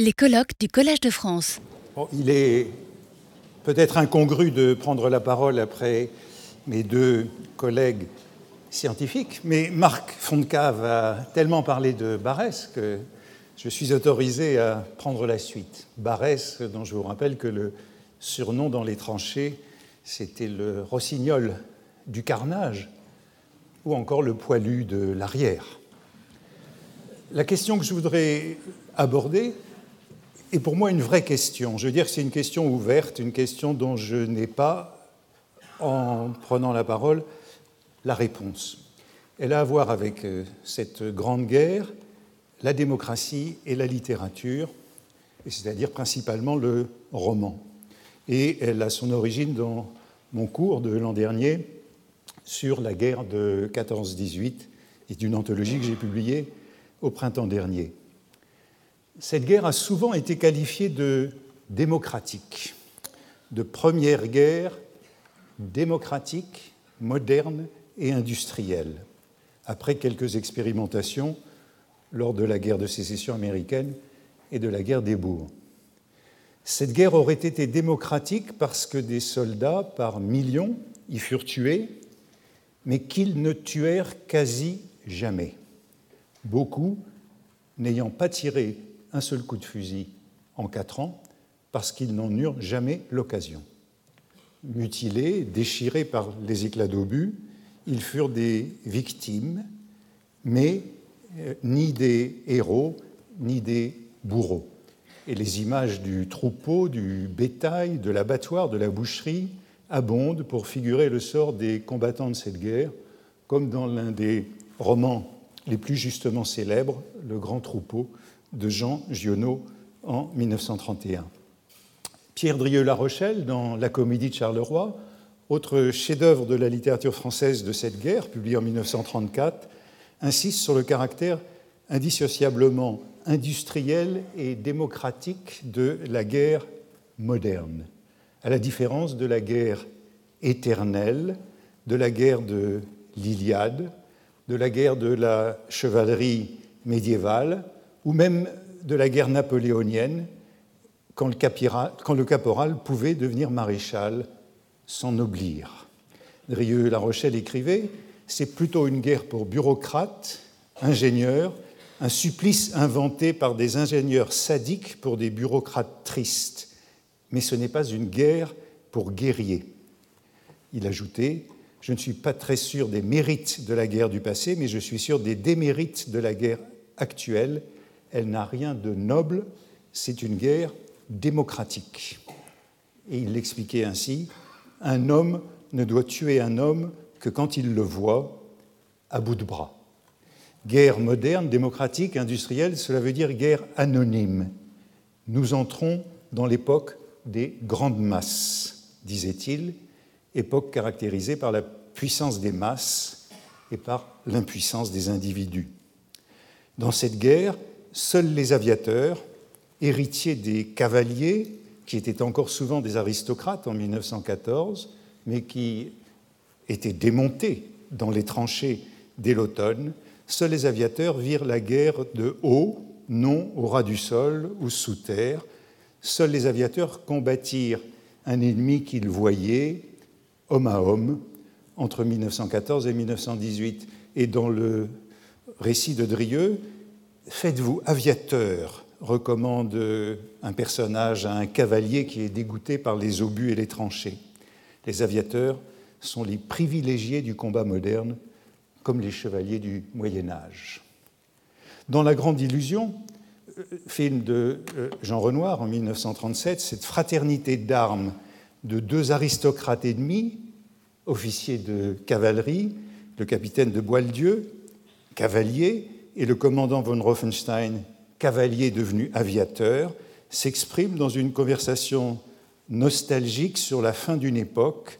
Les colloques du Collège de France. il est peut-être incongru de prendre la parole après mes deux collègues scientifiques, mais Marc Fontcave a tellement parlé de Barès que je suis autorisé à prendre la suite. Barès, dont je vous rappelle que le surnom dans les tranchées, c'était le rossignol du carnage ou encore le poilu de l'arrière. La question que je voudrais aborder est pour moi une vraie question. Je veux dire que c'est une question ouverte, une question dont je n'ai pas, en prenant la parole, la réponse. Elle a à voir avec euh, cette grande guerre, la démocratie et la littérature, c'est-à-dire principalement le roman. Et elle a son origine dans mon cours de l'an dernier sur la guerre de 14-18 et d'une anthologie que j'ai publiée au printemps dernier. Cette guerre a souvent été qualifiée de démocratique, de première guerre démocratique, moderne et industrielle, après quelques expérimentations lors de la guerre de sécession américaine et de la guerre des bourgs. Cette guerre aurait été démocratique parce que des soldats par millions y furent tués, mais qu'ils ne tuèrent quasi jamais, beaucoup n'ayant pas tiré un seul coup de fusil en quatre ans parce qu'ils n'en eurent jamais l'occasion. Mutilés, déchirés par les éclats d'obus, ils furent des victimes, mais euh, ni des héros, ni des bourreaux. Et les images du troupeau, du bétail, de l'abattoir, de la boucherie abondent pour figurer le sort des combattants de cette guerre, comme dans l'un des romans les plus justement célèbres, Le Grand Troupeau de Jean Giono en 1931. Pierre Drieux-La Rochelle, dans La Comédie de Charleroi, autre chef-d'œuvre de la littérature française de cette guerre, publié en 1934, insiste sur le caractère indissociablement industriel et démocratique de la guerre moderne, à la différence de la guerre éternelle, de la guerre de l'Iliade, de la guerre de la chevalerie médiévale, ou même de la guerre napoléonienne, quand le, caporal pouvait devenir maréchal sans oblier. Drieux La Rochelle écrivait C'est plutôt une guerre pour bureaucrates, ingénieurs, un supplice inventé par des ingénieurs sadiques pour des bureaucrates tristes. Mais ce n'est pas une guerre pour guerriers. Il ajoutait Je ne suis pas très sûr des mérites de la guerre du passé, mais je suis sûr des démérites de la guerre actuelle elle n'a rien de noble, c'est une guerre démocratique. Et il l'expliquait ainsi, un homme ne doit tuer un homme que quand il le voit à bout de bras. Guerre moderne, démocratique, industrielle, cela veut dire guerre anonyme. Nous entrons dans l'époque des grandes masses, disait-il, époque caractérisée par la puissance des masses et par l'impuissance des individus. Dans cette guerre, seuls les aviateurs, héritiers des cavaliers, qui étaient encore souvent des aristocrates en 1914, mais qui étaient démontés dans les tranchées dès l'automne, seuls les aviateurs virent la guerre de haut, non au ras du sol ou sous terre. Seuls les aviateurs combattirent un ennemi qu'ils voyaient, homme à homme, entre 1914 et 1918. Et dans le récit de Drieux, Faites-vous aviateur, recommande un personnage à un cavalier qui est dégoûté par les obus et les tranchées. Les aviateurs sont les privilégiés du combat moderne, comme les chevaliers du Moyen Âge. Dans La Grande Illusion, euh, film de euh, Jean Renoir en 1937, cette fraternité d'armes de deux aristocrates ennemis, officiers de cavalerie, le capitaine de Boieldieu, cavalier, et le commandant von Rothenstein, cavalier devenu aviateur, s'exprime dans une conversation nostalgique sur la fin d'une époque,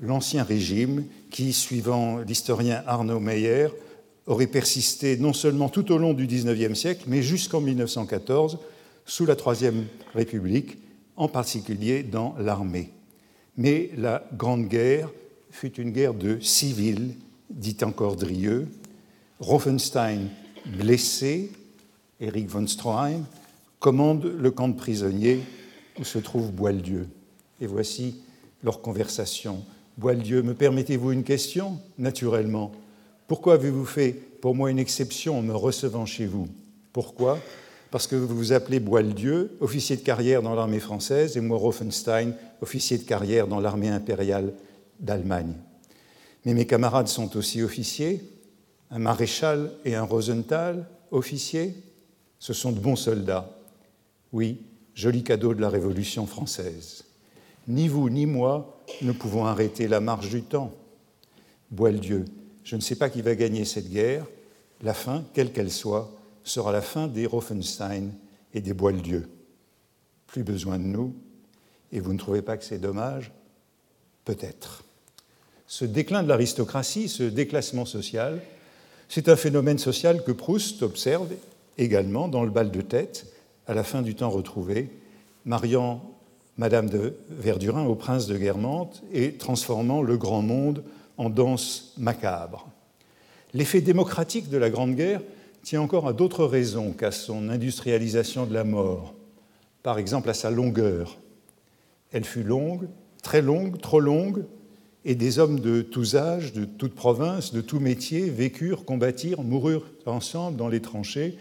l'Ancien Régime, qui, suivant l'historien Arnaud Meyer, aurait persisté non seulement tout au long du XIXe siècle, mais jusqu'en 1914, sous la Troisième République, en particulier dans l'armée. Mais la Grande Guerre fut une guerre de civils, dit encore Drieux, Rothenstein blessé, Eric von Stroheim, commandent le camp de prisonniers où se trouve Boieldieu. Et voici leur conversation. Boieldieu, me permettez-vous une question Naturellement? Pourquoi avez-vous fait pour moi une exception en me recevant chez vous? Pourquoi? Parce que vous vous appelez Boieldieu, officier de carrière dans l'armée française, et moi Rothenstein, officier de carrière dans l'armée impériale d'Allemagne. Mais mes camarades sont aussi officiers, un maréchal et un Rosenthal, officiers. Ce sont de bons soldats. Oui, joli cadeau de la Révolution française. Ni vous ni moi ne pouvons arrêter la marche du temps. Boieldieu, je ne sais pas qui va gagner cette guerre. La fin, quelle qu'elle soit, sera la fin des Rothenstein et des Boieldieu. Plus besoin de nous. Et vous ne trouvez pas que c'est dommage? Peut-être. Ce déclin de l'aristocratie, ce déclassement social, c'est un phénomène social que Proust observe également dans le bal de tête, à la fin du temps retrouvé, mariant Madame de Verdurin au prince de Guermantes et transformant le grand monde en danse macabre. L'effet démocratique de la Grande Guerre tient encore à d'autres raisons qu'à son industrialisation de la mort, par exemple à sa longueur. Elle fut longue, très longue, trop longue, et des hommes de tous âges, de toute province, de tout métier vécurent, combattirent, moururent ensemble dans les tranchées.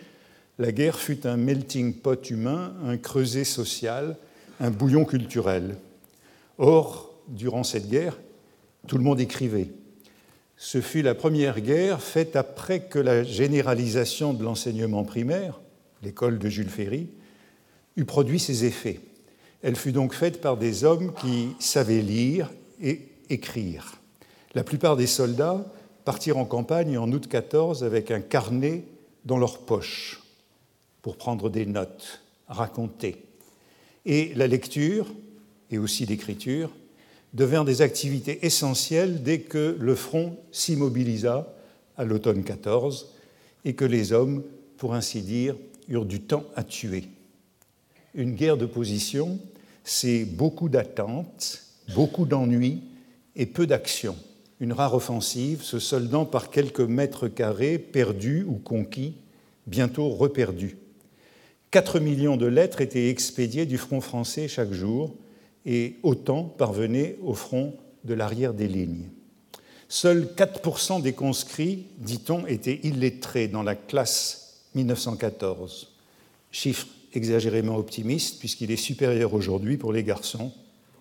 La guerre fut un melting pot humain, un creuset social, un bouillon culturel. Or, durant cette guerre, tout le monde écrivait. Ce fut la première guerre faite après que la généralisation de l'enseignement primaire, l'école de Jules Ferry, eut produit ses effets. Elle fut donc faite par des hommes qui savaient lire et écrire. La plupart des soldats partirent en campagne en août 14 avec un carnet dans leur poche pour prendre des notes, raconter. Et la lecture, et aussi l'écriture, devinrent des activités essentielles dès que le front s'immobilisa à l'automne 14 et que les hommes, pour ainsi dire, eurent du temps à tuer. Une guerre de position, c'est beaucoup d'attentes, beaucoup d'ennuis et peu d'action, une rare offensive se soldant par quelques mètres carrés perdus ou conquis, bientôt reperdus. 4 millions de lettres étaient expédiées du front français chaque jour et autant parvenaient au front de l'arrière des lignes. Seuls 4% des conscrits, dit-on, étaient illettrés dans la classe 1914. Chiffre exagérément optimiste puisqu'il est supérieur aujourd'hui pour les garçons,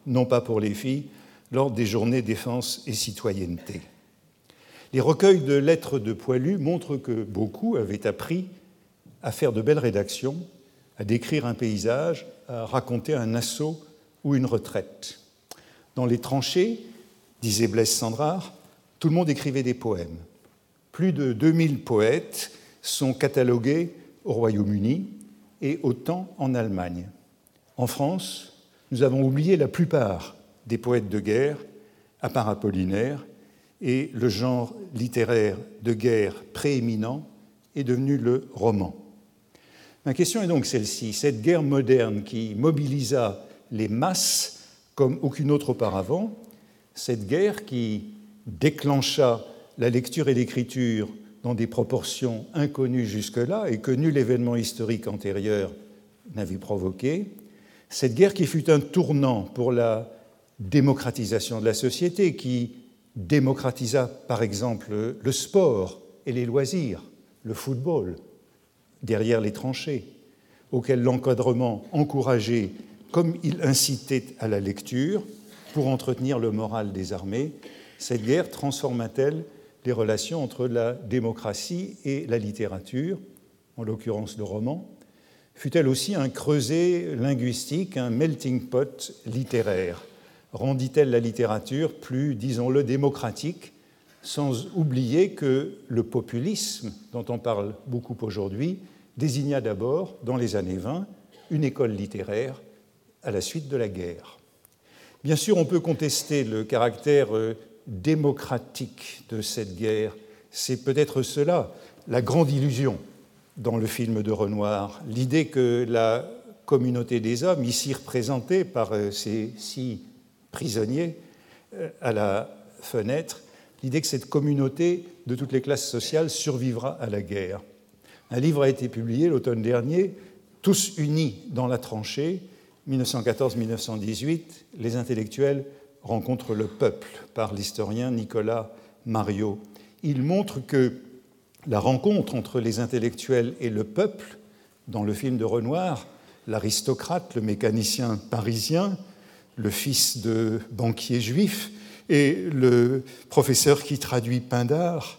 non pas pour les filles, lors des journées défense et citoyenneté. Les recueils de lettres de poilus montrent que beaucoup avaient appris à faire de belles rédactions, à décrire un paysage, à raconter un assaut ou une retraite. Dans les tranchées, disait Blaise Sandrard, tout le monde écrivait des poèmes. Plus de 2000 poètes sont catalogués au Royaume-Uni et autant en Allemagne. En France, nous avons oublié la plupart des poètes de guerre, à part Apollinaire, et le genre littéraire de guerre prééminent est devenu le roman. Ma question est donc celle-ci. Cette guerre moderne qui mobilisa les masses comme aucune autre auparavant, cette guerre qui déclencha la lecture et l'écriture dans des proportions inconnues jusque-là et que nul événement historique antérieur n'avait provoqué, cette guerre qui fut un tournant pour la démocratisation de la société qui démocratisa par exemple le sport et les loisirs, le football, derrière les tranchées, auquel l'encadrement encourageait comme il incitait à la lecture pour entretenir le moral des armées, cette guerre transforma-t-elle les relations entre la démocratie et la littérature, en l'occurrence le roman? Fut-elle aussi un creuset linguistique, un melting pot littéraire? Rendit-elle la littérature plus, disons-le, démocratique, sans oublier que le populisme, dont on parle beaucoup aujourd'hui, désigna d'abord, dans les années 20, une école littéraire à la suite de la guerre. Bien sûr, on peut contester le caractère euh, démocratique de cette guerre. C'est peut-être cela, la grande illusion dans le film de Renoir, l'idée que la communauté des hommes, ici représentée par euh, ces six prisonniers euh, à la fenêtre, l'idée que cette communauté de toutes les classes sociales survivra à la guerre. Un livre a été publié l'automne dernier, tous unis dans la tranchée, 1914-1918, les intellectuels rencontrent le peuple par l'historien Nicolas Mario. Il montre que la rencontre entre les intellectuels et le peuple, dans le film de Renoir, l'aristocrate, le mécanicien parisien, le fils de banquier juif et le professeur qui traduit Pindar,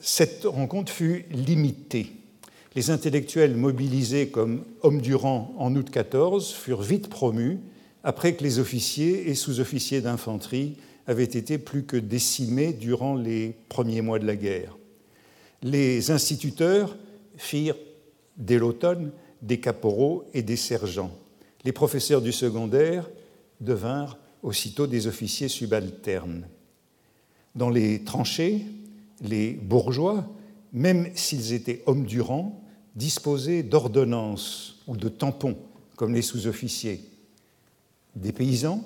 cette rencontre fut limitée. Les intellectuels mobilisés comme hommes du rang en août 14 furent vite promus après que les officiers et sous-officiers d'infanterie avaient été plus que décimés durant les premiers mois de la guerre. Les instituteurs firent, dès l'automne, des caporaux et des sergents. Les professeurs du secondaire devinrent aussitôt des officiers subalternes. Dans les tranchées, les bourgeois, même s'ils étaient hommes du rang, disposaient d'ordonnances ou de tampons, comme les sous-officiers, des paysans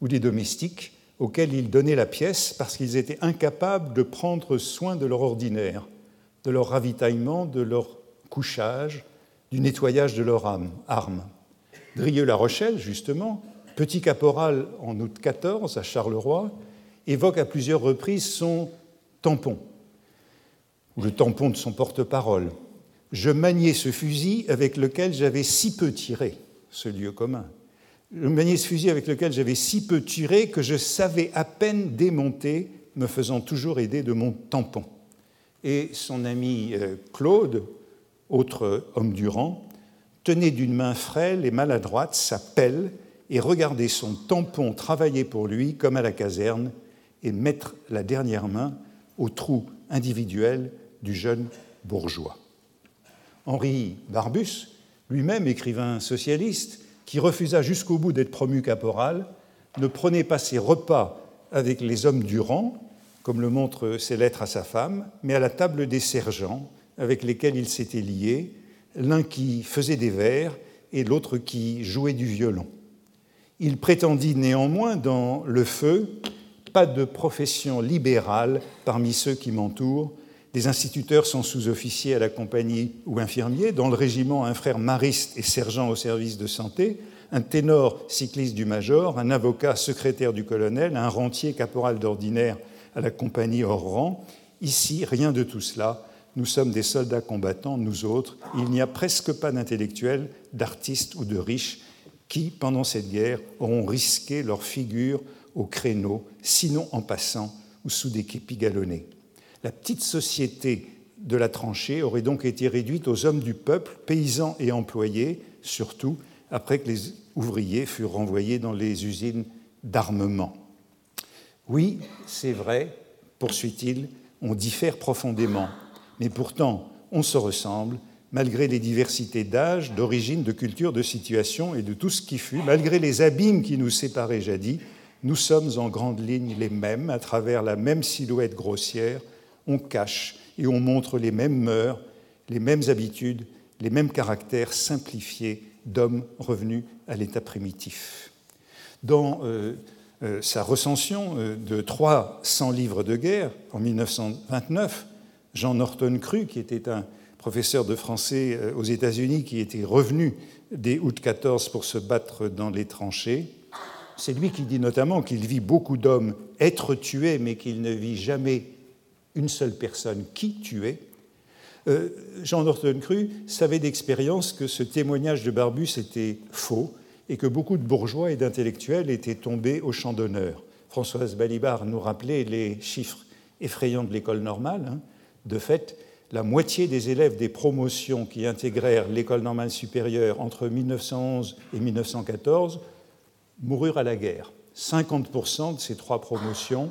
ou des domestiques auxquels ils donnaient la pièce parce qu'ils étaient incapables de prendre soin de leur ordinaire, de leur ravitaillement, de leur couchage, du nettoyage de leurs armes. Drieux-La Rochelle, justement, petit caporal en août 14 à Charleroi, évoque à plusieurs reprises son tampon, ou le tampon de son porte-parole. Je maniais ce fusil avec lequel j'avais si peu tiré, ce lieu commun. Je maniais ce fusil avec lequel j'avais si peu tiré que je savais à peine démonter, me faisant toujours aider de mon tampon. Et son ami euh, Claude, autre homme du rang, tenait d'une main frêle et maladroite sa pelle et regardait son tampon travailler pour lui comme à la caserne et mettre la dernière main au trou individuel du jeune bourgeois. Henri Barbus, lui-même écrivain socialiste, qui refusa jusqu'au bout d'être promu caporal, ne prenait pas ses repas avec les hommes du rang, comme le montrent ses lettres à sa femme, mais à la table des sergents, avec lesquels il s'était lié, l'un qui faisait des vers et l'autre qui jouait du violon. Il prétendit néanmoins dans le feu pas de profession libérale parmi ceux qui m'entourent. Des instituteurs sont sous-officiers à la compagnie ou infirmiers, dans le régiment un frère mariste et sergent au service de santé, un ténor cycliste du major, un avocat secrétaire du colonel, un rentier caporal d'ordinaire à la compagnie hors rang. Ici, rien de tout cela nous sommes des soldats combattants, nous autres. Il n'y a presque pas d'intellectuels, d'artistes ou de riches qui, pendant cette guerre, auront risqué leur figure au créneau, sinon en passant ou sous des képis galonnés. La petite société de la tranchée aurait donc été réduite aux hommes du peuple, paysans et employés, surtout après que les ouvriers furent renvoyés dans les usines d'armement. Oui, c'est vrai, poursuit-il, on diffère profondément mais pourtant on se ressemble, malgré les diversités d'âge, d'origine, de culture, de situation et de tout ce qui fut, malgré les abîmes qui nous séparaient jadis, nous sommes en grande ligne les mêmes, à travers la même silhouette grossière, on cache et on montre les mêmes mœurs, les mêmes habitudes, les mêmes caractères simplifiés d'hommes revenus à l'état primitif. Dans euh, euh, sa recension euh, de 300 livres de guerre en 1929, Jean Norton Cru, qui était un professeur de français euh, aux États-Unis, qui était revenu dès août 14 pour se battre dans les tranchées. C'est lui qui dit notamment qu'il vit beaucoup d'hommes être tués, mais qu'il ne vit jamais une seule personne qui tuait. Euh, Jean Norton Cru savait d'expérience que ce témoignage de Barbus était faux et que beaucoup de bourgeois et d'intellectuels étaient tombés au champ d'honneur. Françoise Balibar nous rappelait les chiffres effrayants de l'école normale. Hein. De fait, la moitié des élèves des promotions qui intégrèrent l'école normale supérieure entre 1911 et 1914 moururent à la guerre. 50% de ces trois promotions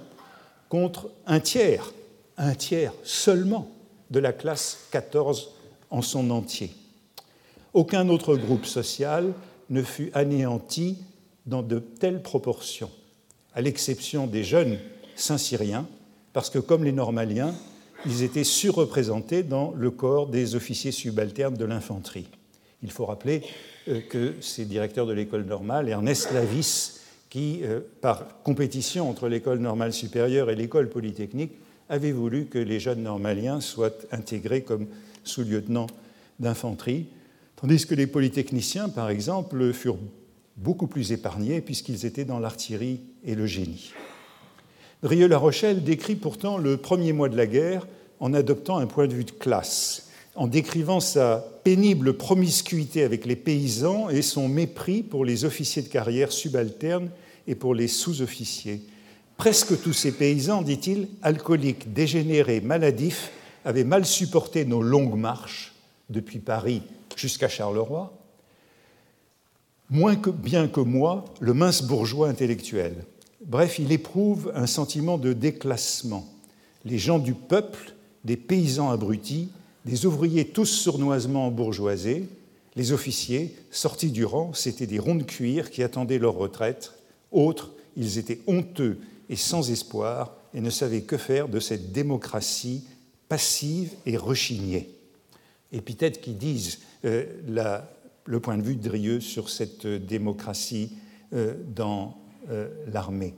contre un tiers, un tiers seulement de la classe 14 en son entier. Aucun autre groupe social ne fut anéanti dans de telles proportions, à l'exception des jeunes Saint-Syriens, parce que comme les Normaliens, ils étaient surreprésentés dans le corps des officiers subalternes de l'infanterie. Il faut rappeler euh, que ces directeurs de l'école normale, Ernest Lavis, qui, euh, par compétition entre l'école normale supérieure et l'école polytechnique, avait voulu que les jeunes normaliens soient intégrés comme sous-lieutenants d'infanterie. Tandis que les polytechniciens, par exemple, furent beaucoup plus épargnés puisqu'ils étaient dans l'artillerie et le génie. Drieux-La Rochelle décrit pourtant le premier mois de la guerre en adoptant un point de vue de classe, en décrivant sa pénible promiscuité avec les paysans et son mépris pour les officiers de carrière subalternes et pour les sous-officiers. Presque tous ces paysans, dit-il, alcooliques, dégénérés, maladifs, avaient mal supporté nos longues marches depuis Paris jusqu'à Charleroi, moins bien que moi, le mince bourgeois intellectuel. Bref, il éprouve un sentiment de déclassement. Les gens du peuple, des paysans abrutis, des ouvriers tous sournoisement bourgeoisés, les officiers, sortis du rang, c'étaient des ronds de cuir qui attendaient leur retraite. Autres, ils étaient honteux et sans espoir et ne savaient que faire de cette démocratie passive et rechignée. Épithètes qui disent euh, le point de vue de Drieux sur cette démocratie euh, dans euh, l'armée.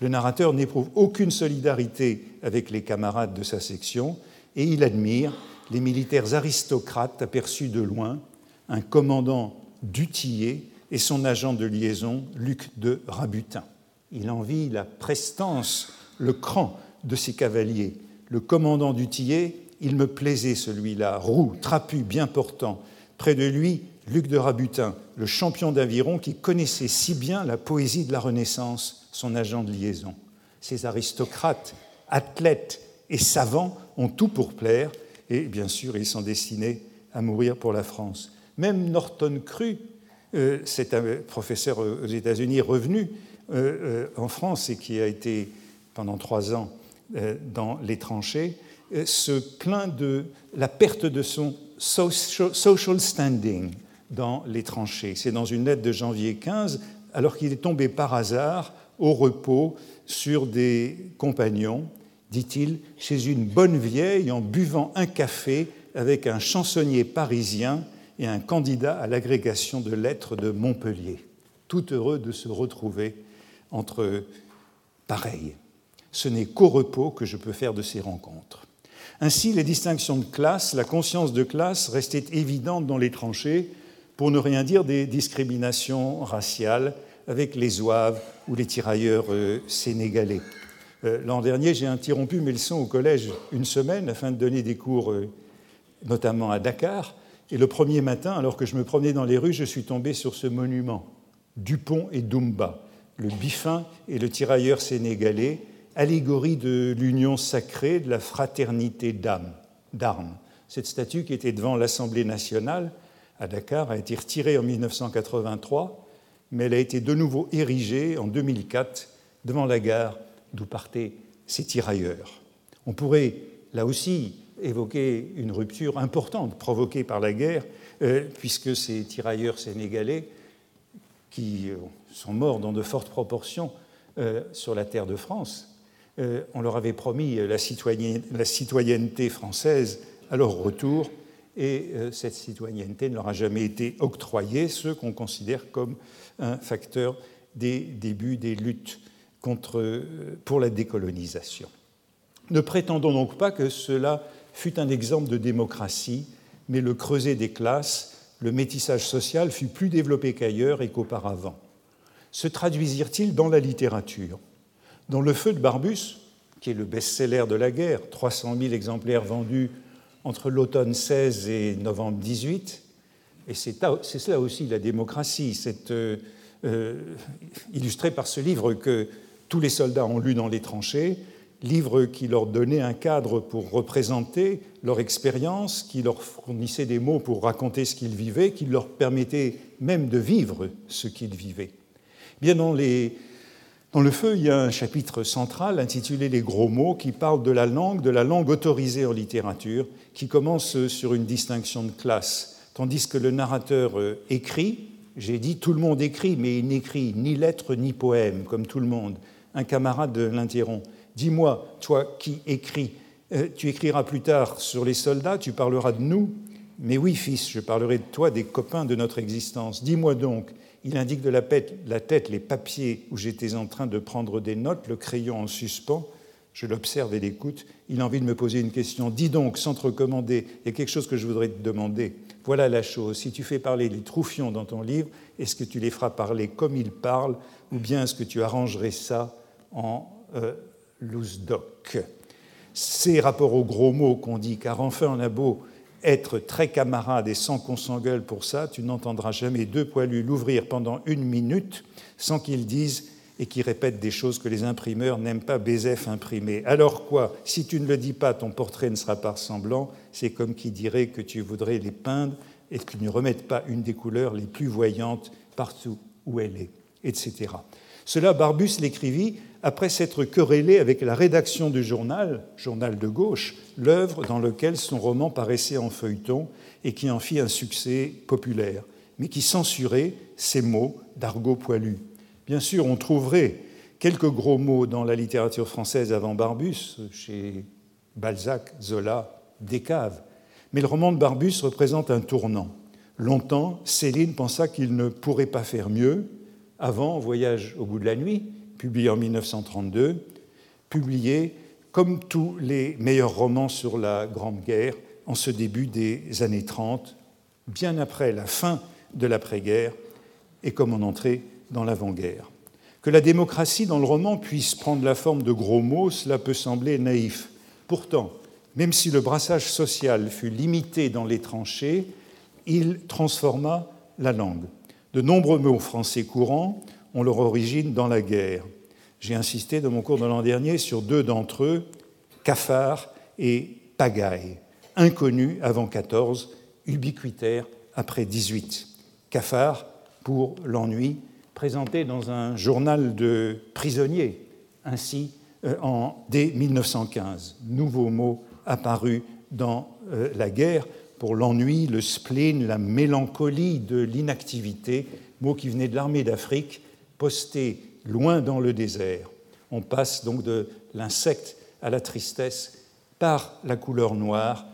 Le narrateur n'éprouve aucune solidarité avec les camarades de sa section et il admire les militaires aristocrates aperçus de loin, un commandant Dutillé et son agent de liaison, Luc de Rabutin. Il envie la prestance, le cran de ces cavaliers. Le commandant Dutillé, il me plaisait celui-là, roux, trapu, bien portant. Près de lui, Luc de Rabutin, le champion d'aviron qui connaissait si bien la poésie de la Renaissance, son agent de liaison. Ces aristocrates, athlètes et savants ont tout pour plaire, et bien sûr, ils sont destinés à mourir pour la France. Même Norton Cru, euh, c'est un professeur aux États-Unis revenu euh, euh, en France et qui a été pendant trois ans dans les tranchées, se plaint de la perte de son social standing dans les tranchées. C'est dans une lettre de janvier 15, alors qu'il est tombé par hasard au repos sur des compagnons dit-il, chez une bonne vieille en buvant un café avec un chansonnier parisien et un candidat à l'agrégation de lettres de Montpellier. Tout heureux de se retrouver entre pareils. Ce n'est qu'au repos que je peux faire de ces rencontres. Ainsi, les distinctions de classe, la conscience de classe restaient évidentes dans les tranchées, pour ne rien dire des discriminations raciales avec les zouaves ou les tirailleurs euh, sénégalais. Euh, l'an dernier, j'ai interrompu mes leçons au collège une semaine afin de donner des cours, euh, notamment à Dakar. Et le premier matin, alors que je me promenais dans les rues, je suis tombé sur ce monument, Dupont et Dumba, le biffin et le tirailleur sénégalais, allégorie de l'union sacrée, de la fraternité d'armes. Cette statue qui était devant l'Assemblée nationale à Dakar a été retirée en 1983, mais elle a été de nouveau érigée en 2004 devant la gare d'où partaient ces tirailleurs. On pourrait là aussi évoquer une rupture importante provoquée par la guerre, euh, puisque ces tirailleurs sénégalais, qui euh, sont morts dans de fortes proportions euh, sur la terre de France, on leur avait promis la, la, citoyenneté française à leur retour, et cette citoyenneté ne leur a jamais été octroyée, ce qu'on considère comme un facteur des débuts des luttes contre, pour la décolonisation. Ne prétendons donc pas que cela fut un exemple de démocratie, mais le creuset des classes, le métissage social fut plus développé qu'ailleurs et qu'auparavant. Se traduisirent-ils dans la littérature? Dans Le Feu de Barbus, qui est le best-seller de la guerre, 300 000 exemplaires vendus entre l'automne 16 et novembre 18, et c'est cela aussi la démocratie, c'est euh, euh, illustré par ce livre que tous les soldats ont lu dans les tranchées, livre qui leur donnait un cadre pour représenter leur expérience, qui leur fournissait des mots pour raconter ce qu'ils vivaient, qui leur permettait même de vivre ce qu'ils vivaient. Bien dans, dans le feu, il y a un chapitre central intitulé Les gros mots qui parle de la langue, de la langue autorisée en littérature, qui commence sur une distinction de classe, tandis que le narrateur euh, écrit, j'ai dit tout le monde écrit, mais il n'écrit ni lettres ni poèmes, comme tout le monde un camarade l'interrompt. Dis-moi, toi qui écris, euh, tu écriras plus tard sur les soldats, tu parleras de nous? Mais oui, fils, je parlerai de toi, des copains de notre existence. Dis-moi donc, il indique de la, tête les papiers où j'étais en train de prendre des notes, le crayon en suspens. Je l'observe et l'écoute. Il a envie de me poser une question. Dis donc, sans te recommander, il y a quelque chose que je voudrais te demander. voilà la chose. Si tu fais parler les troufions dans ton livre, est-ce que tu les feras parler comme ils parlent, ou bien est-ce que tu arrangerais ça en euh, lousdoc Ces rapports aux gros mots qu'on dit, car enfin on a beau être très camarade et sans qu'on s'engueule pour ça, tu n'entendras jamais deux poilus l'ouvrir pendant une minute sans qu'ils disent et qui répètent des choses que les imprimeurs n'aiment pas Bézef imprimer. Alors quoi Si tu ne le dis pas, ton portrait ne sera pas ressemblant. C'est comme qui dirait que tu voudrais les peindre et tu ne remettes pas une des couleurs les plus voyantes partout où elle est, etc. Cela, Barbus l'écrivit après s'être querellé avec la rédaction du journal, journal de gauche, l'œuvre dans laquelle son roman paraissait en feuilleton et qui en fit un succès populaire, mais qui censurait ces mots d'argot poilu. Bien sûr, on trouverait quelques gros mots dans la littérature française avant Barbus, chez Balzac, Zola, Descaves, mais le roman de Barbus représente un tournant. Longtemps, Céline pensa qu'il ne pourrait pas faire mieux. Avant Voyage au bout de la nuit, publié en 1932, publié comme tous les meilleurs romans sur la Grande Guerre en ce début des années 30, bien après la fin de l'après-guerre et comme en entrée dans l'avant-guerre. Que la démocratie dans le roman puisse prendre la forme de gros mots, cela peut sembler naïf. Pourtant, même si le brassage social fut limité dans les tranchées, il transforma la langue. De nombreux mots français courants ont leur origine dans la guerre. J'ai insisté dans mon cours de l'an dernier sur deux d'entre eux, cafard et pagaille, inconnus avant 14, ubiquitaires après 18. Cafard pour l'ennui, présenté dans un journal de prisonniers, ainsi euh, en, dès 1915. Nouveau mot apparu dans euh, la guerre pour l'ennui, le spleen, la mélancolie de l'inactivité, mot qui venait de l'armée d'Afrique, posté loin dans le désert. On passe donc de l'insecte à la tristesse par la couleur noire,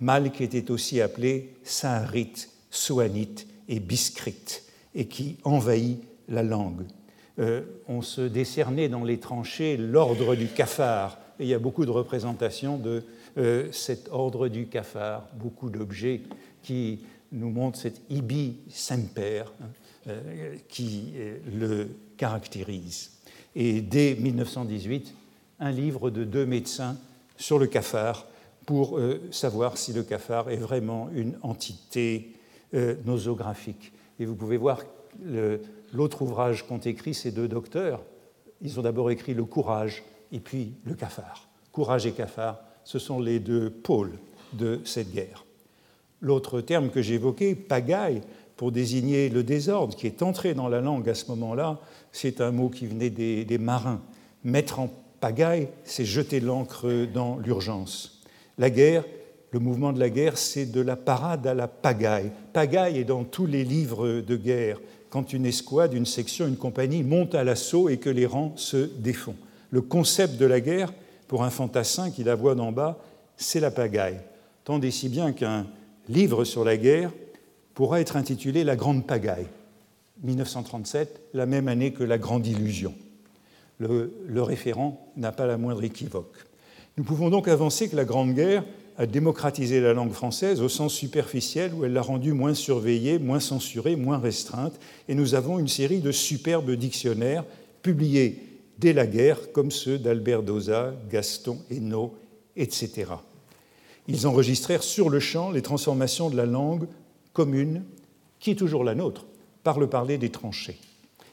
mal qui était aussi appelé saharite, soanite et biscrite, et qui envahit la langue. Euh, on se décernait dans les tranchées l'ordre du cafard, il y a beaucoup de représentations de euh, cet ordre du cafard, beaucoup d'objets qui nous montrent cet ibi semper hein, qui le caractérise. Et dès 1918, un livre de deux médecins sur le cafard pour savoir si le cafard est vraiment une entité nosographique. Et vous pouvez voir L'autre ouvrage qu'ont écrit ces deux docteurs, ils ont d'abord écrit Le courage et puis Le cafard. Courage et cafard, ce sont les deux pôles de cette guerre. L'autre terme que j'évoquais, pagaille, pour désigner le désordre qui est entré dans la langue à ce moment-là, c'est un mot qui venait des, marins. Mettre en pagaille, c'est jeter l'encre dans l'urgence. La guerre, le mouvement de la guerre, c'est de la parade à la pagaille. Pagaille est dans tous les livres de guerre quand une escouade, une section, une compagnie monte à l'assaut et que les rangs se défont. Le concept de la guerre, pour un fantassin qui la voit d'en bas, c'est la pagaille. Tant si bien qu'un livre sur la guerre pourra être intitulé La Grande Pagaille, 1937, la même année que La Grande Illusion. Le, référent n'a pas la moindre équivoque. Nous pouvons donc avancer que la Grande Guerre a démocratisé la langue française au sens superficiel où elle l'a rendue moins surveillée, moins censurée, moins restreinte. Et nous avons une série de superbes dictionnaires publiés dès la guerre, comme ceux d'Albert Doza, Gaston Hainaut, etc. Ils enregistrèrent sur le champ les transformations de la langue commune, qui est toujours la nôtre, par le parler des tranchées.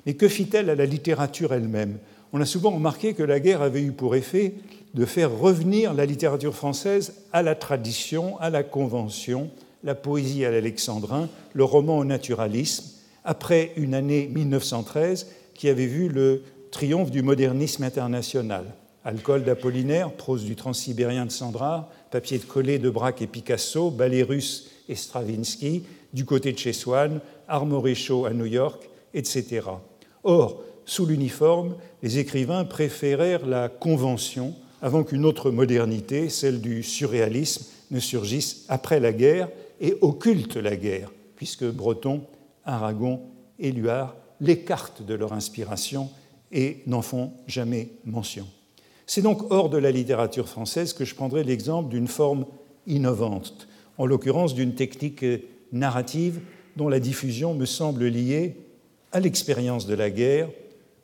Mais que fit-elle à la littérature elle-même? On a souvent remarqué que la guerre avait eu pour effet de faire revenir la littérature française à la tradition, à la convention, la poésie à l'alexandrin, le roman au naturalisme, après une année 1913 qui avait vu le triomphe du modernisme international. Alcool d'Apollinaire, prose du transsibérien de Sandra, papier de collé de Braque et Picasso, ballet russe et Stravinsky, du côté de chez Swann, Armoréchaud à New York, etc. Or, sous l'uniforme, les écrivains préférèrent la convention avant qu'une autre modernité, celle du surréalisme, ne surgisse après la guerre et occulte la guerre, puisque Breton, Aragon et Luard l'écartent de leur inspiration et n'en font jamais mention. C'est donc hors de la littérature française que je prendrai l'exemple d'une forme innovante, en l'occurrence d'une technique narrative dont la diffusion me semble liée à l'expérience de la guerre,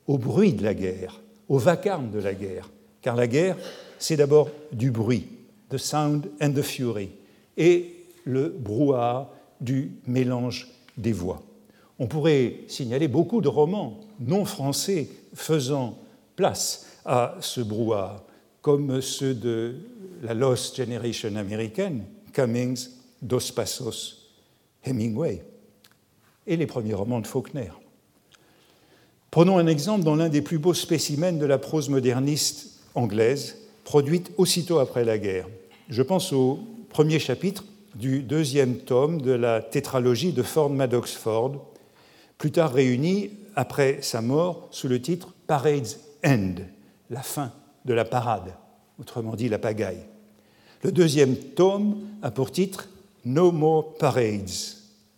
au bruit de la guerre, au vacarme de la guerre, car la guerre, c'est d'abord du bruit, the sound and the fury, et le brouhaha du mélange des voix. On pourrait signaler beaucoup de romans non français faisant place à ce brouhaha, comme ceux de la Lost Generation américaine, Cummings, Dos Passos, Hemingway, et les premiers romans de Faulkner. Prenons un exemple dans l'un des plus beaux spécimens de la prose moderniste anglaise, produite aussitôt après la guerre. Je pense au premier chapitre du deuxième tome de la tétralogie de Ford Maddox Ford, plus tard réunie après sa mort sous le titre Parade's End, la fin de la parade, autrement dit la pagaille. Le deuxième tome a pour titre No More Parades,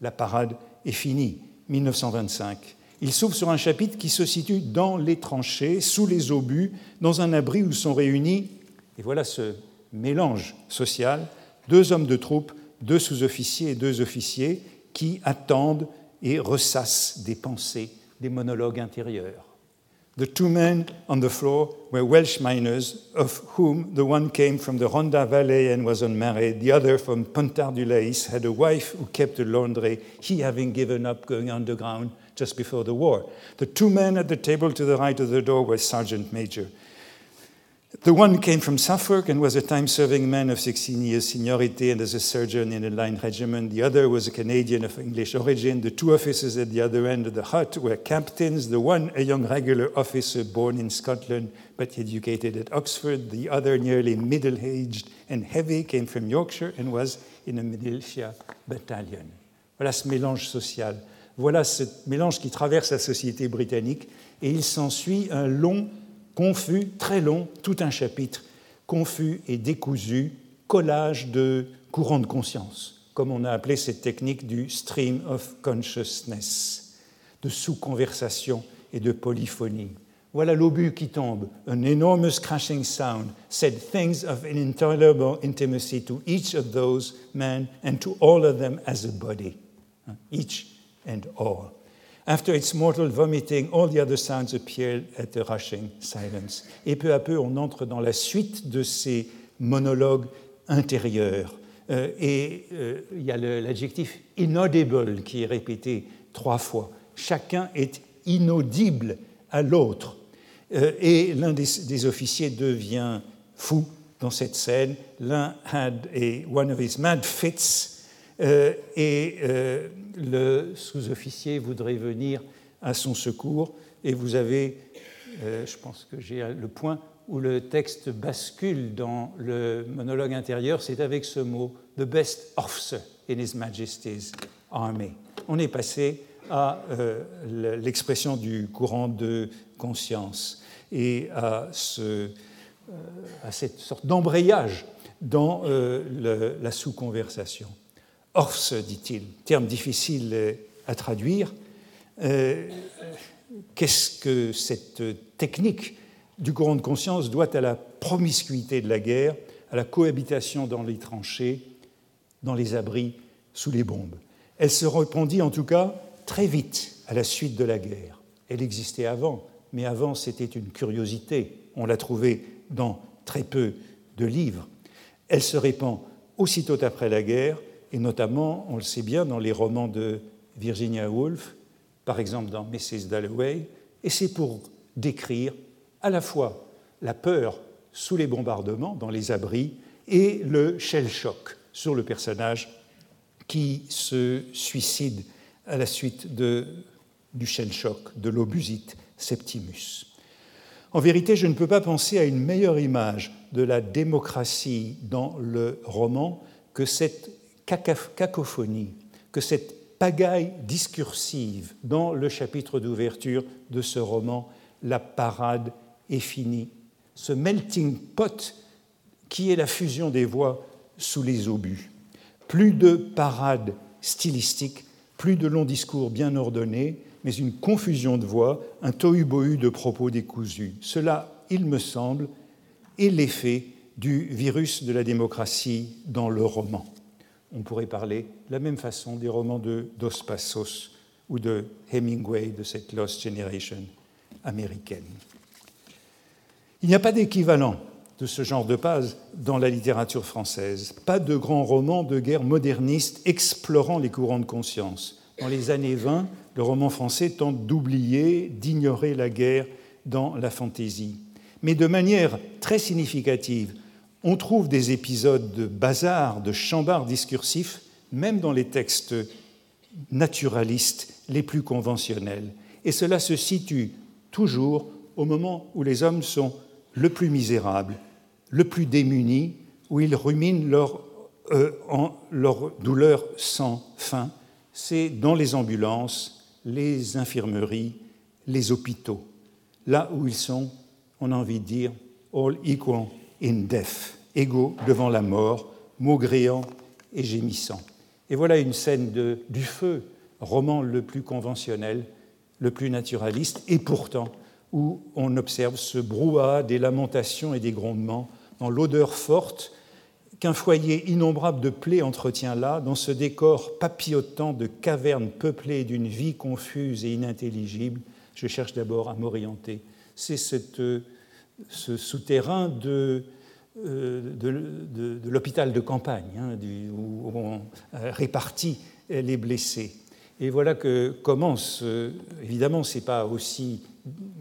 la parade est finie, 1925. Il s'ouvre sur un chapitre qui se situe dans les tranchées, sous les obus, dans un abri où sont réunis, et voilà ce mélange social, deux hommes de troupe, deux sous-officiers et deux officiers qui attendent et ressassent des pensées, des monologues intérieurs. The two men on the floor were Welsh miners, of whom the one came from the Ronda Valley and was unmarried, the other from Pontarlier had a wife who kept a laundry, he having given up going underground just before the war. The two men at the table to the right of the door were Sergeant Major. The one came from Suffolk and was a time serving man of 16 years' seniority and as a surgeon in a line regiment. The other was a Canadian of English origin. The two officers at the other end of the hut were captains. The one, a young regular officer born in Scotland but educated at Oxford. The other, nearly middle aged and heavy, came from Yorkshire and was in a militia battalion. Voilà ce mélange social. Voilà ce mélange qui traverse la société britannique et il s'ensuit un long confus, très long, tout un chapitre, confus et décousu, collage de courants de conscience, comme on a appelé cette technique du stream of consciousness, de sous-conversation et de polyphonie. Voilà l'obus qui tombe. An enormous crashing sound said things of an intolerable intimacy to each of those men and to all of them as a body. Each and all. After its mortal vomiting, all the other sounds at rushing silence. Et peu à peu, on entre dans la suite de ces monologues intérieurs. Euh, et euh, il y a l'adjectif inaudible qui est répété trois fois. Chacun est inaudible à l'autre. Euh, et l'un des, des, officiers devient fou dans cette scène. L'un had a, one of his mad fits. Euh, et euh, le sous-officier voudrait venir à son secours. Et vous avez, euh, je pense que j'ai le point où le texte bascule dans le monologue intérieur, c'est avec ce mot The best officer in His Majesty's Army. On est passé à l'expression du courant de conscience et à, ce, à cette sorte d'embrayage dans la sous-conversation. Orse, dit-il, terme difficile à traduire. Euh, qu'est-ce que cette technique du courant de conscience doit à la promiscuité de la guerre, à la cohabitation dans les tranchées, dans les abris, sous les bombes Elle se répandit en tout cas très vite à la suite de la guerre. Elle existait avant, mais avant c'était une curiosité. On l'a trouvée dans très peu de livres. Elle se répand aussitôt après la guerre et notamment, on le sait bien, dans les romans de Virginia Woolf, par exemple dans Mrs. Dalloway, et c'est pour décrire à la fois la peur sous les bombardements, dans les abris, et le shell shock sur le personnage qui se suicide à la suite de, du shell shock, de l'obusite Septimus. En vérité, je ne peux pas penser à une meilleure image de la démocratie dans le roman que cette cacophonie, que cette pagaille discursive dans le chapitre d'ouverture de ce roman, La parade est finie, ce melting pot qui est la fusion des voix sous les obus. Plus de parade stylistique, plus de longs discours bien ordonnés, mais une confusion de voix, un tohu-bohu de propos décousus. Cela, il me semble, est l'effet du virus de la démocratie dans le roman on pourrait parler de la même façon des romans de Dos Passos ou de Hemingway de cette Lost Generation américaine. Il n'y a pas d'équivalent de ce genre de base dans la littérature française, pas de grands romans de guerre modernistes explorant les courants de conscience. Dans les années 20, le roman français tente d'oublier, d'ignorer la guerre dans la fantaisie. Mais de manière très significative, on trouve des épisodes de bazar, de chambard discursif, même dans les textes naturalistes les plus conventionnels. Et cela se situe toujours au moment où les hommes sont le plus misérables, le plus démunis, où ils ruminent leur, euh, leur douleur sans fin. C'est dans les ambulances, les infirmeries, les hôpitaux, là où ils sont, on a envie de dire, all equal in death, égaux devant la mort, maugréant et gémissant. Et voilà une scène de, du feu, roman le plus conventionnel, le plus naturaliste, et pourtant où on observe ce brouhaha des lamentations et des grondements, dans l'odeur forte qu'un foyer innombrable de plaies entretient là, dans ce décor papillotant de cavernes peuplées d'une vie confuse et inintelligible. Je cherche d'abord à m'orienter. C'est ce souterrain de, euh, de, l'hôpital de campagne, hein, où on répartit les blessés. Et voilà que commence, euh, évidemment, ce n'est pas aussi,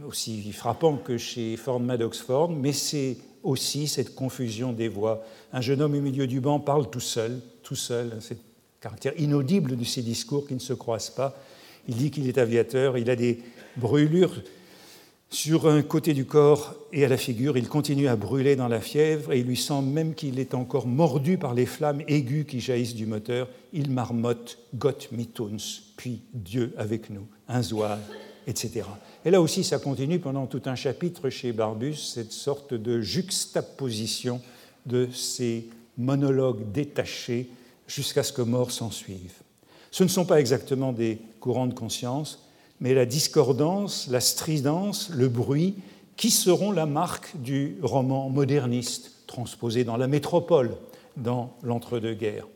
aussi frappant que chez Ford Maddox Ford, mais c'est aussi cette confusion des voix. Un jeune homme au milieu du banc parle tout seul, tout seul, c'est caractère inaudible de ses discours qui ne se croisent pas. Il dit qu'il est aviateur, il a des brûlures sur un côté du corps et à la figure. Il continue à brûler dans la fièvre et il lui semble même qu'il est encore mordu par les flammes aiguës qui jaillissent du moteur. Il marmotte Gott mit uns, puis Dieu avec nous, un zoal, etc. Et là aussi, ça continue pendant tout un chapitre chez Barbus, cette sorte de juxtaposition de ces monologues détachés jusqu'à ce que mort s'en suive. Ce ne sont pas exactement des courants de conscience, mais la discordance, la stridence, le bruit, qui seront la marque du roman moderniste transposé dans la métropole, dans l'entre-deux-guerres.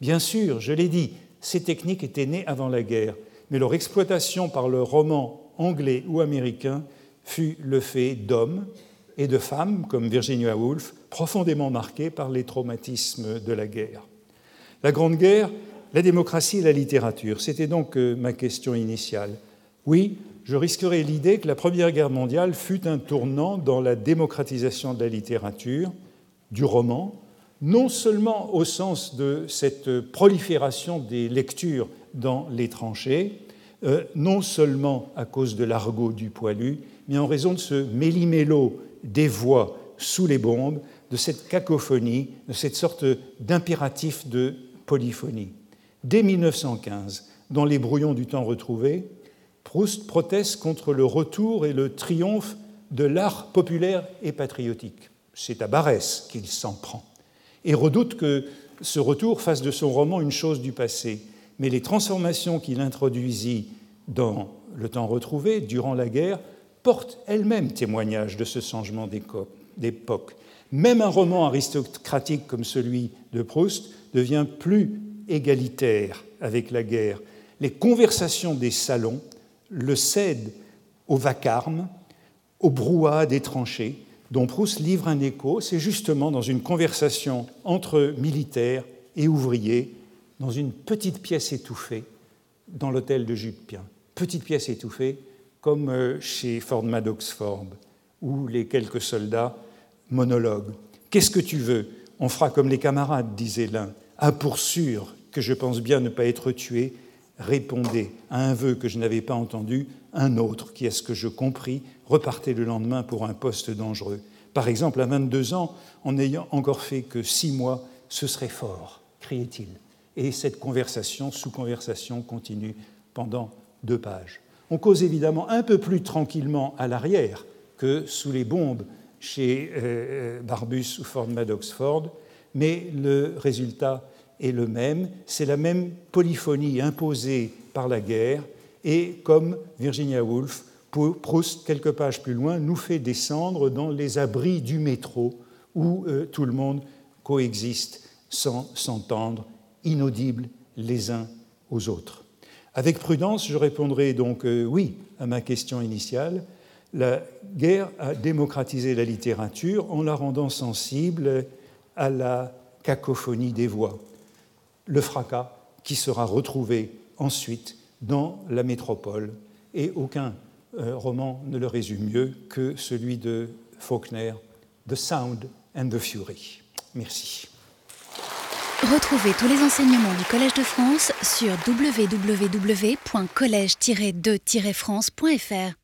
Bien sûr, je l'ai dit, ces techniques étaient nées avant la guerre, mais leur exploitation par le roman anglais ou américain fut le fait d'hommes et de femmes, comme Virginia Woolf, profondément marqués par les traumatismes de la guerre. La Grande Guerre, la démocratie et la littérature, c'était donc euh, ma question initiale. Oui, je risquerais l'idée que la Première Guerre mondiale fut un tournant dans la démocratisation de la littérature, du roman, non seulement au sens de cette prolifération des lectures dans les tranchées, euh, non seulement à cause de l'argot du poilu, mais en raison de ce méli-mélo des voix sous les bombes, de cette cacophonie, de cette sorte d'impératif de polyphonie. Dès 1915, dans les brouillons du temps retrouvé, Proust proteste contre le retour et le triomphe de l'art populaire et patriotique. C'est à Barès qu'il s'en prend et redoute que ce retour fasse de son roman une chose du passé. Mais les transformations qu'il introduisit dans le temps retrouvé, durant la guerre, portent elles-mêmes témoignage de ce changement d'époque. Même un roman aristocratique comme celui de Proust devient plus égalitaire avec la guerre. Les conversations des salons le cède au vacarme, au brouhaha des tranchées, dont Proust livre un écho, c'est justement dans une conversation entre militaires et ouvriers, dans une petite pièce étouffée, dans l'hôtel de Jupien. Petite pièce étouffée, comme euh, chez Ford Maddox Ford, où les quelques soldats monologuent. Qu'est-ce que tu veux? On fera comme les camarades, disait l'un. Ah, pour sûr que je pense bien ne pas être tué, répondait à un vœu que je n'avais pas entendu, un autre qui, à ce que je compris, repartait le lendemain pour un poste dangereux. Par exemple, à 22 ans, en n'ayant encore fait que six mois, ce serait fort, criait-il. Et cette conversation, sous-conversation, continue pendant deux pages. On cause évidemment un peu plus tranquillement à l'arrière que sous les bombes chez euh, euh, Barbus ou Ford Maddox Ford, mais le résultat est le même, c'est la même polyphonie imposée par la guerre, et comme Virginia Woolf, Proust, quelques pages plus loin, nous fait descendre dans les abris du métro où euh, tout le monde coexiste sans s'entendre inaudibles les uns aux autres. Avec prudence, je répondrai donc euh, oui à ma question initiale. La guerre a démocratisé la littérature en la rendant sensible à la cacophonie des voix, le fracas qui sera retrouvé ensuite dans la métropole. Et aucun euh, roman ne le résume mieux que celui de Faulkner, The Sound and the Fury. Merci. Retrouvez tous les enseignements du Collège de France sur www.colège-2-france.fr.